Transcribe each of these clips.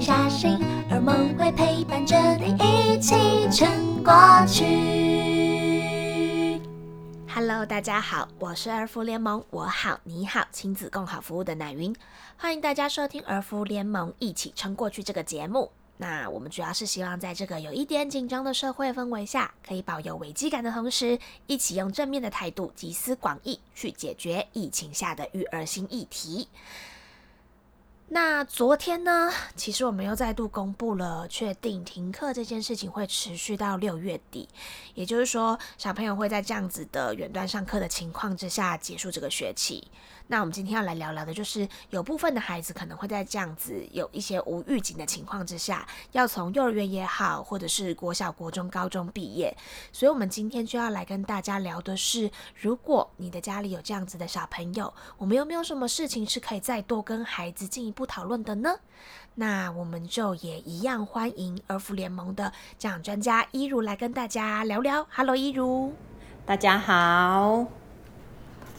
下心，儿梦会陪伴着你一起撑过去。Hello，大家好，我是儿福联盟，我好你好亲子共好服务的奶云，欢迎大家收听儿福联盟一起撑过去这个节目。那我们主要是希望在这个有一点紧张的社会氛围下，可以保有危机感的同时，一起用正面的态度集思广益，去解决疫情下的育儿新议题。那昨天呢，其实我们又再度公布了，确定停课这件事情会持续到六月底，也就是说，小朋友会在这样子的远端上课的情况之下结束这个学期。那我们今天要来聊聊的，就是有部分的孩子可能会在这样子有一些无预警的情况之下，要从幼儿园也好，或者是国小、国中、高中毕业。所以，我们今天就要来跟大家聊的是，如果你的家里有这样子的小朋友，我们有没有什么事情是可以再多跟孩子进一步讨论的呢？那我们就也一样欢迎儿福联盟的家长专家一如来跟大家聊聊。Hello，一如，大家好。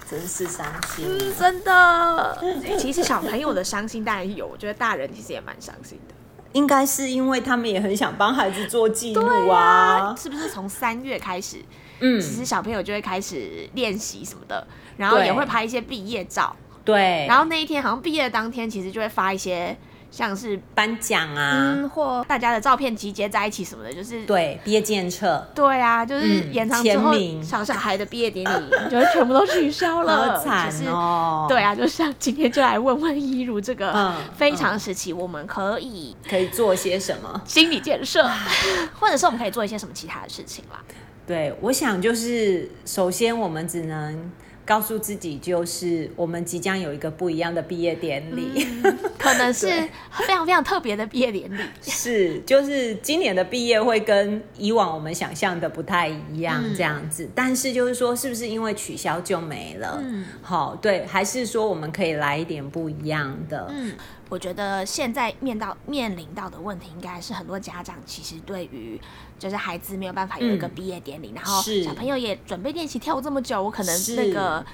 真是伤心，嗯，真的。其实小朋友的伤心当然有，我觉得大人其实也蛮伤心的。应该是因为他们也很想帮孩子做记录啊，啊，是不是？从三月开始，嗯，其实小朋友就会开始练习什么的，然后也会拍一些毕业照，对。然后那一天好像毕业的当天，其实就会发一些。像是颁奖啊、嗯，或大家的照片集结在一起什么的，就是对毕业纪念册，对啊，就是延长之后，小小孩的毕业典礼 就会全部都取消了，好惨哦。对啊，就像今天就来问问一如这个非常时期，我们可以可以做些什么心理建设，或者是我们可以做一些什么其他的事情啦？对，我想就是首先我们只能。告诉自己，就是我们即将有一个不一样的毕业典礼，嗯，可能是非常非常特别的毕业典礼。是，就是今年的毕业会跟以往我们想象的不太一样，这样子。嗯、但是就是说，是不是因为取消就没了？嗯，好，对，还是说我们可以来一点不一样的？嗯。我觉得现在面到面临到的问题，应该是很多家长其实对于就是孩子没有办法有一个毕业典礼，嗯，然后小朋友也准备练习跳这么久，我可能那个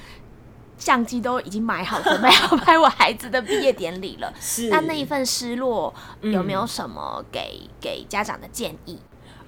相机都已经买好，准备要 拍我孩子的毕业典礼了。是，那那一份失落有没有什么给，嗯，给家长的建议？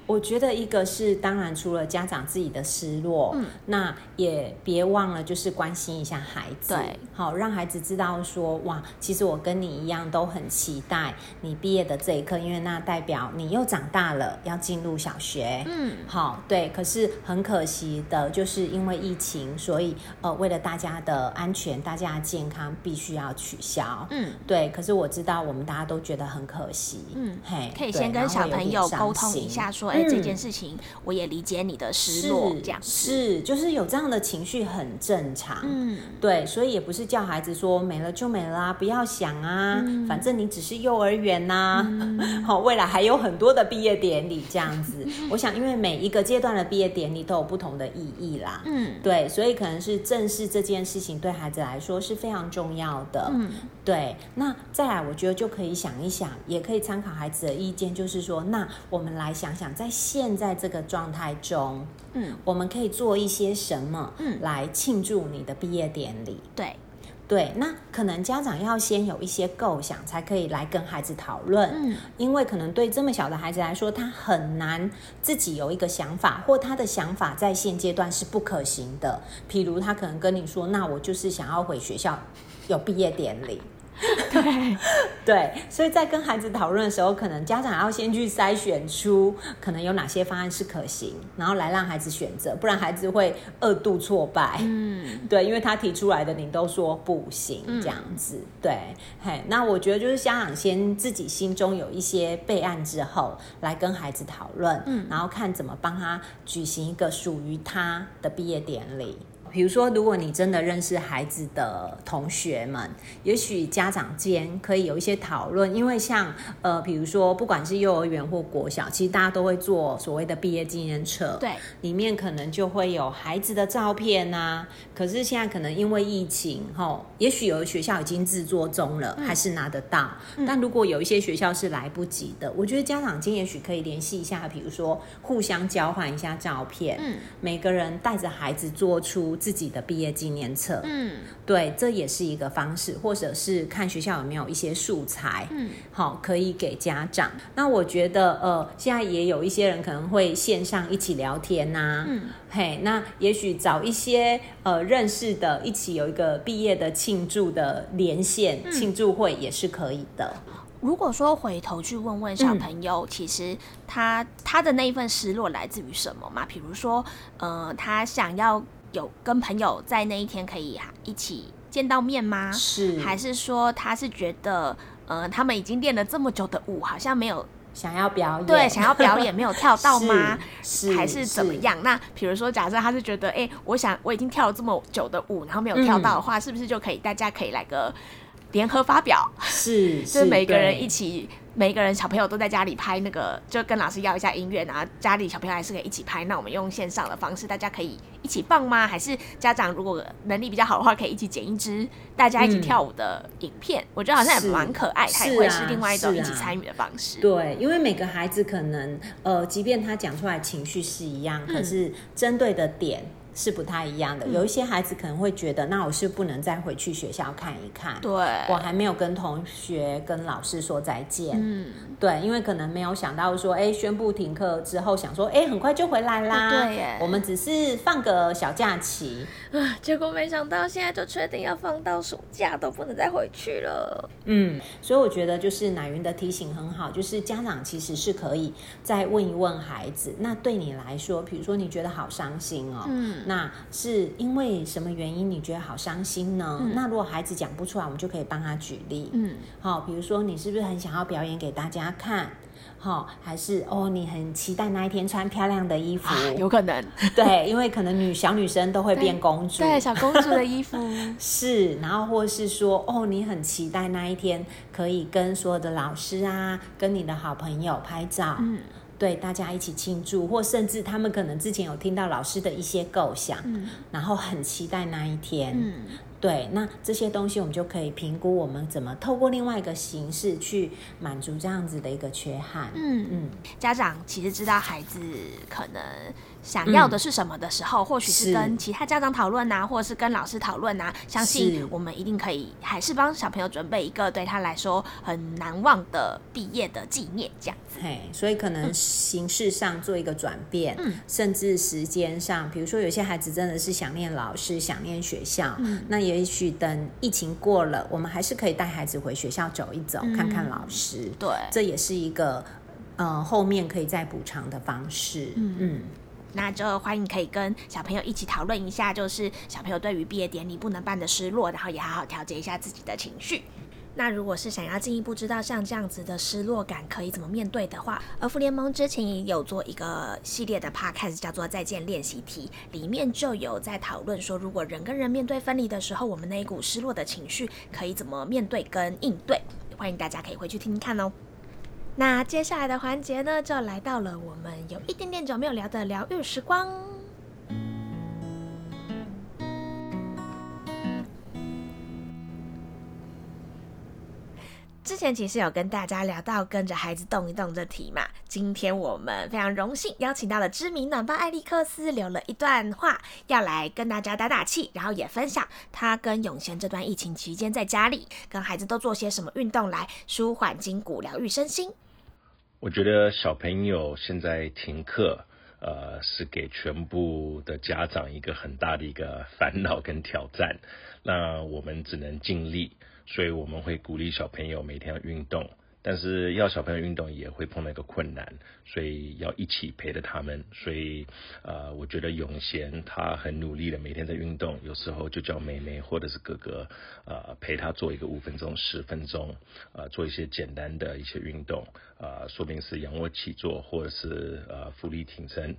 我觉得一个是，当然除了家长自己的失落，嗯，那也别忘了就是关心一下孩子，对，好让孩子知道说，哇，其实我跟你一样都很期待你毕业的这一刻，因为那代表你又长大了，要进入小学，嗯，好，对。可是很可惜的就是因为疫情，所以呃，为了大家的安全、大家的健康，必须要取消，嗯，对。可是我知道我们大家都觉得很可惜，嗯，嘿，可以先跟小朋友沟通一下说。哎、嗯，这件事情我也理解你的失落，这样是就是有这样的情绪很正常，嗯，对，所以也不是叫孩子说没了就没了啊，不要想啊，嗯、反正你只是幼儿园呐、啊，好、嗯，未来还有很多的毕业典礼这样子。我想，因为每一个阶段的毕业典礼都有不同的意义啦，嗯，对，所以可能是正视这件事情对孩子来说是非常重要的，嗯，对。那再来，我觉得就可以想一想，也可以参考孩子的意见，就是说，那我们来想想在。在现在这个状态中，嗯，我们可以做一些什么，嗯，来庆祝你的毕业典礼？对，对，那可能家长要先有一些构想，才可以来跟孩子讨论，嗯，因为可能对这么小的孩子来说，他很难自己有一个想法，或他的想法在现阶段是不可行的。譬如他可能跟你说：“那我就是想要回学校有毕业典礼。” 对对，所以在跟孩子讨论的时候，可能家长要先去筛选出可能有哪些方案是可行，然后来让孩子选择，不然孩子会二度挫败。嗯，对，因为他提出来的你都说不行，这样子。嗯、对，嘿，那我觉得就是家长先自己心中有一些备案之后，来跟孩子讨论，嗯，然后看怎么帮他举行一个属于他的毕业典礼。比如说，如果你真的认识孩子的同学们，也许家长间可以有一些讨论，因为像呃，比如说不管是幼儿园或国小，其实大家都会做所谓的毕业纪念册，对，里面可能就会有孩子的照片啊。可是现在可能因为疫情，吼，也许有的学校已经制作中了，还是拿得到。嗯。但如果有一些学校是来不及的，我觉得家长间也许可以联系一下，比如说互相交换一下照片，嗯，每个人带着孩子做出。自己的毕业纪念册。嗯，对，这也是一个方式，或者是看学校有没有一些素材，嗯，好，可以给家长。那我觉得，呃，现在也有一些人可能会线上一起聊天呐、啊，嗯，嘿，那也许找一些呃认识的，一起有一个毕业的庆祝的连线、嗯、庆祝会也是可以的。如果说回头去问问小朋友，嗯、其实他他的那一份失落来自于什么嘛？比如说，呃，他想要有跟朋友在那一天可以一起见到面吗？是，还是说他是觉得，呃，他们已经练了这么久的舞，好像没有想要表演，对，想要表演没有跳到吗？是，是还是怎么样？那比如说，假设他是觉得，哎、欸，我想我已经跳了这么久的舞，然后没有跳到的话，嗯、是不是就可以大家可以来个？联合发表 是，就是每个人一起，每个人小朋友都在家里拍那个，就跟老师要一下音乐，然后家里小朋友还是可以一起拍。那我们用线上的方式，大家可以一起放吗？还是家长如果能力比较好的话，可以一起剪一支大家一起跳舞的影片？嗯、我觉得好像也蛮可爱，它也会是另外一种一起参与的方式、啊啊。对，因为每个孩子可能呃，即便他讲出来情绪是一样，可是针对的点。是不太一样的，有一些孩子可能会觉得，那我是不能再回去学校看一看，对，我还没有跟同学、跟老师说再见，嗯，对，因为可能没有想到说，哎，宣布停课之后，想说，哎，很快就回来啦，对耶，我们只是放个小假期，啊，结果没想到现在就确定要放到暑假都不能再回去了，嗯，所以我觉得就是奶云的提醒很好，就是家长其实是可以再问一问孩子，那对你来说，比如说你觉得好伤心哦，嗯。那是因为什么原因你觉得好伤心呢？嗯、那如果孩子讲不出来，我们就可以帮他举例。嗯，好，比如说你是不是很想要表演给大家看？好，还是哦，你很期待那一天穿漂亮的衣服？啊、有可能，对，因为可能女小女生都会变公主，对，对，小公主的衣服 是。然后或是说，哦，你很期待那一天可以跟所有的老师啊，跟你的好朋友拍照。嗯。对，大家一起庆祝，或甚至他们可能之前有听到老师的一些构想，嗯，然后很期待那一天，嗯。对，那这些东西我们就可以评估，我们怎么透过另外一个形式去满足这样子的一个缺憾。嗯嗯，家长其实知道孩子可能想要的是什么的时候，嗯、或许是跟其他家长讨论呐，或者是跟老师讨论呐，相信我们一定可以还是帮小朋友准备一个对他来说很难忘的毕业的纪念，这样子。嘿，所以可能形式上做一个转变，嗯，甚至时间上，比如说有些孩子真的是想念老师，想念学校，嗯，那也。许等疫情过了，我们还是可以带孩子回学校走一走，嗯、看看老师。对，这也是一个呃后面可以再补偿的方式。嗯。嗯，那就欢迎可以跟小朋友一起讨论一下，就是小朋友对于毕业典礼不能办的失落，然后也好好调节一下自己的情绪。那如果是想要进一步知道像这样子的失落感可以怎么面对的话，而复联盟之前也有做一个系列的 podcast，叫做《再见练习题》，里面就有在讨论说，如果人跟人面对分离的时候，我们那一股失落的情绪可以怎么面对跟应对。欢迎大家可以回去听听看哦。那接下来的环节呢，就来到了我们有一点点久没有聊的疗愈时光。之前其实有跟大家聊到跟着孩子动一动这题嘛，今天我们非常荣幸邀请到了知名暖爸艾利克斯留了一段话，要来跟大家打打气，然后也分享他跟永贤这段疫情期间在家里跟孩子都做些什么运动来舒缓筋骨、疗愈身心。我觉得小朋友现在停课，呃，是给全部的家长一个很大的一个烦恼跟挑战，那我们只能尽力。所以我们会鼓励小朋友每天要运动。但是要小朋友运动也会碰到一个困难，所以要一起陪着他们。所以，呃，我觉得永贤他很努力的每天在运动，有时候就叫妹妹或者是哥哥，呃，陪他做一个五分钟、十分钟，呃，做一些简单的一些运动，呃，说明是仰卧起坐，或者是呃伏地挺身，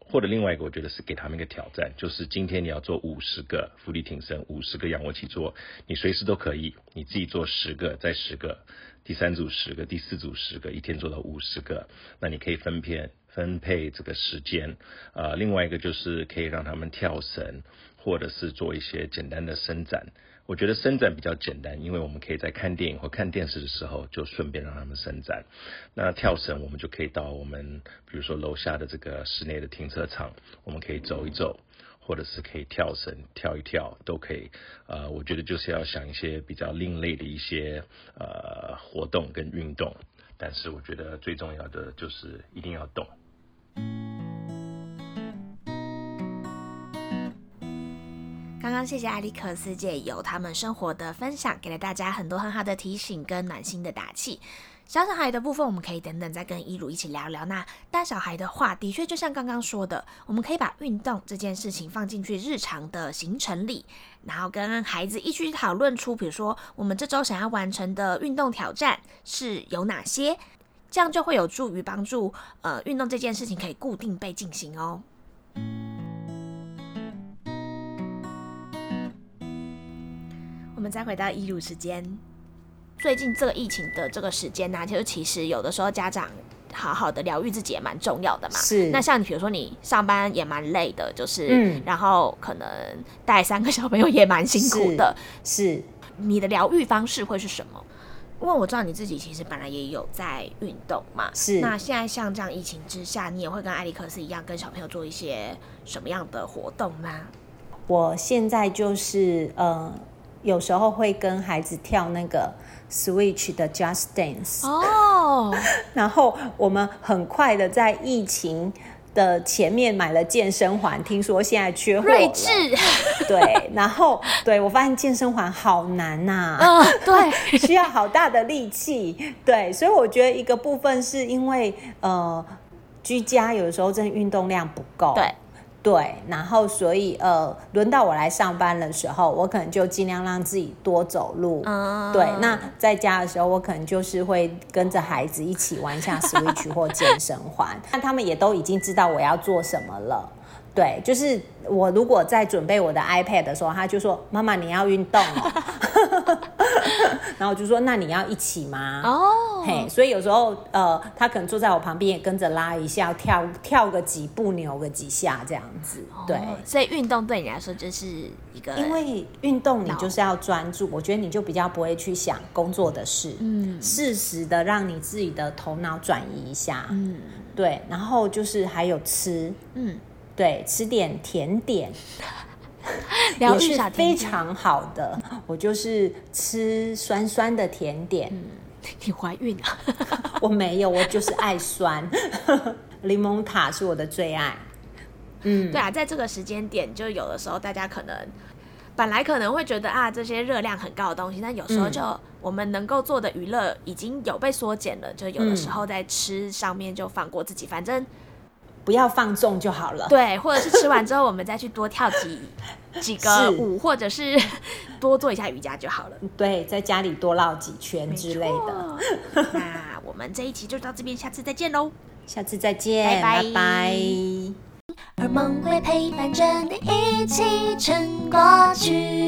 或者另外一个我觉得是给他们一个挑战，就是今天你要做五十个伏地挺身，五十个仰卧起坐，你随时都可以，你自己做十个，再十个。第三组十个，第四组十个，一天做到五十个，那你可以分片分配这个时间。呃，另外一个就是可以让他们跳绳，或者是做一些简单的伸展。我觉得伸展比较简单，因为我们可以在看电影或看电视的时候就顺便让他们伸展。那跳绳我们就可以到我们比如说楼下的这个室内的停车场，我们可以走一走。或者是可以跳绳跳一跳都可以。呃，我觉得就是要想一些比较另类的一些呃活动跟运动，但是我觉得最重要的就是一定要动。刚刚谢谢艾利克斯借由他们生活的分享，给了大家很多很好的提醒跟暖心的打气。小小孩的部分，我们可以等等再跟依鲁一起聊聊。那大小孩的话，的确就像刚刚说的，我们可以把运动这件事情放进去日常的行程里，然后跟孩子一起讨论出，比如说我们这周想要完成的运动挑战是有哪些，这样就会有助于帮助呃运动这件事情可以固定被进行哦。我们再回到依鲁时间。最近这个疫情的这个时间呢、啊，就其实有的时候家长好好的疗愈自己也蛮重要的嘛。是。那像你比如说你上班也蛮累的，就是，嗯，然后可能带三个小朋友也蛮辛苦的。是。是你的疗愈方式会是什么？因为我知道你自己其实本来也有在运动嘛。是。那现在像这样疫情之下，你也会跟艾利克斯一样跟小朋友做一些什么样的活动吗？我现在就是呃，有时候会跟孩子跳那个。Switch 的 Just Dance 哦，然后我们很快的在疫情的前面买了健身环，听说现在缺货了。睿智，对，然后对我发现健身环好难呐、啊，嗯、呃，对，需要好大的力气，对，所以我觉得一个部分是因为呃居家有的时候真的运动量不够，对。对，然后所以呃，轮到我来上班的时候，我可能就尽量让自己多走路。嗯，对。那在家的时候，我可能就是会跟着孩子一起玩一下 Switch 或健身环。那他们也都已经知道我要做什么了。对，就是我如果在准备我的 iPad 的时候，他就说：“妈妈，你要运动哦。”然后我就说：“那你要一起吗？”哦，嘿，所以有时候呃，他可能坐在我旁边也跟着拉一下，跳跳个几步，扭个几下这样子。对，哦，所以运动对你来说就是一个，因为运动你就是要专注，我觉得你就比较不会去想工作的事，嗯，适时的让你自己的头脑转移一下，嗯，对，然后就是还有吃，嗯。对，吃点甜点，也是非常好的。我就是吃酸酸的甜点。嗯，你怀孕啊？我没有，我就是爱酸。柠檬塔是我的最爱。嗯，对啊，在这个时间点，就有的时候大家可能本来可能会觉得啊，这些热量很高的东西，但有时候就我们能够做的娱乐已经有被缩减了，就有的时候在吃上面就放过自己，反正。不要放纵就好了。对，或者是吃完之后，我们再去多跳几 几个舞，或者是 多做一下瑜伽就好了。对，在家里多绕几圈之类的。那我们这一期就到这边，下次再见喽！下次再见，拜拜。而梦会陪伴着你一起撑过去。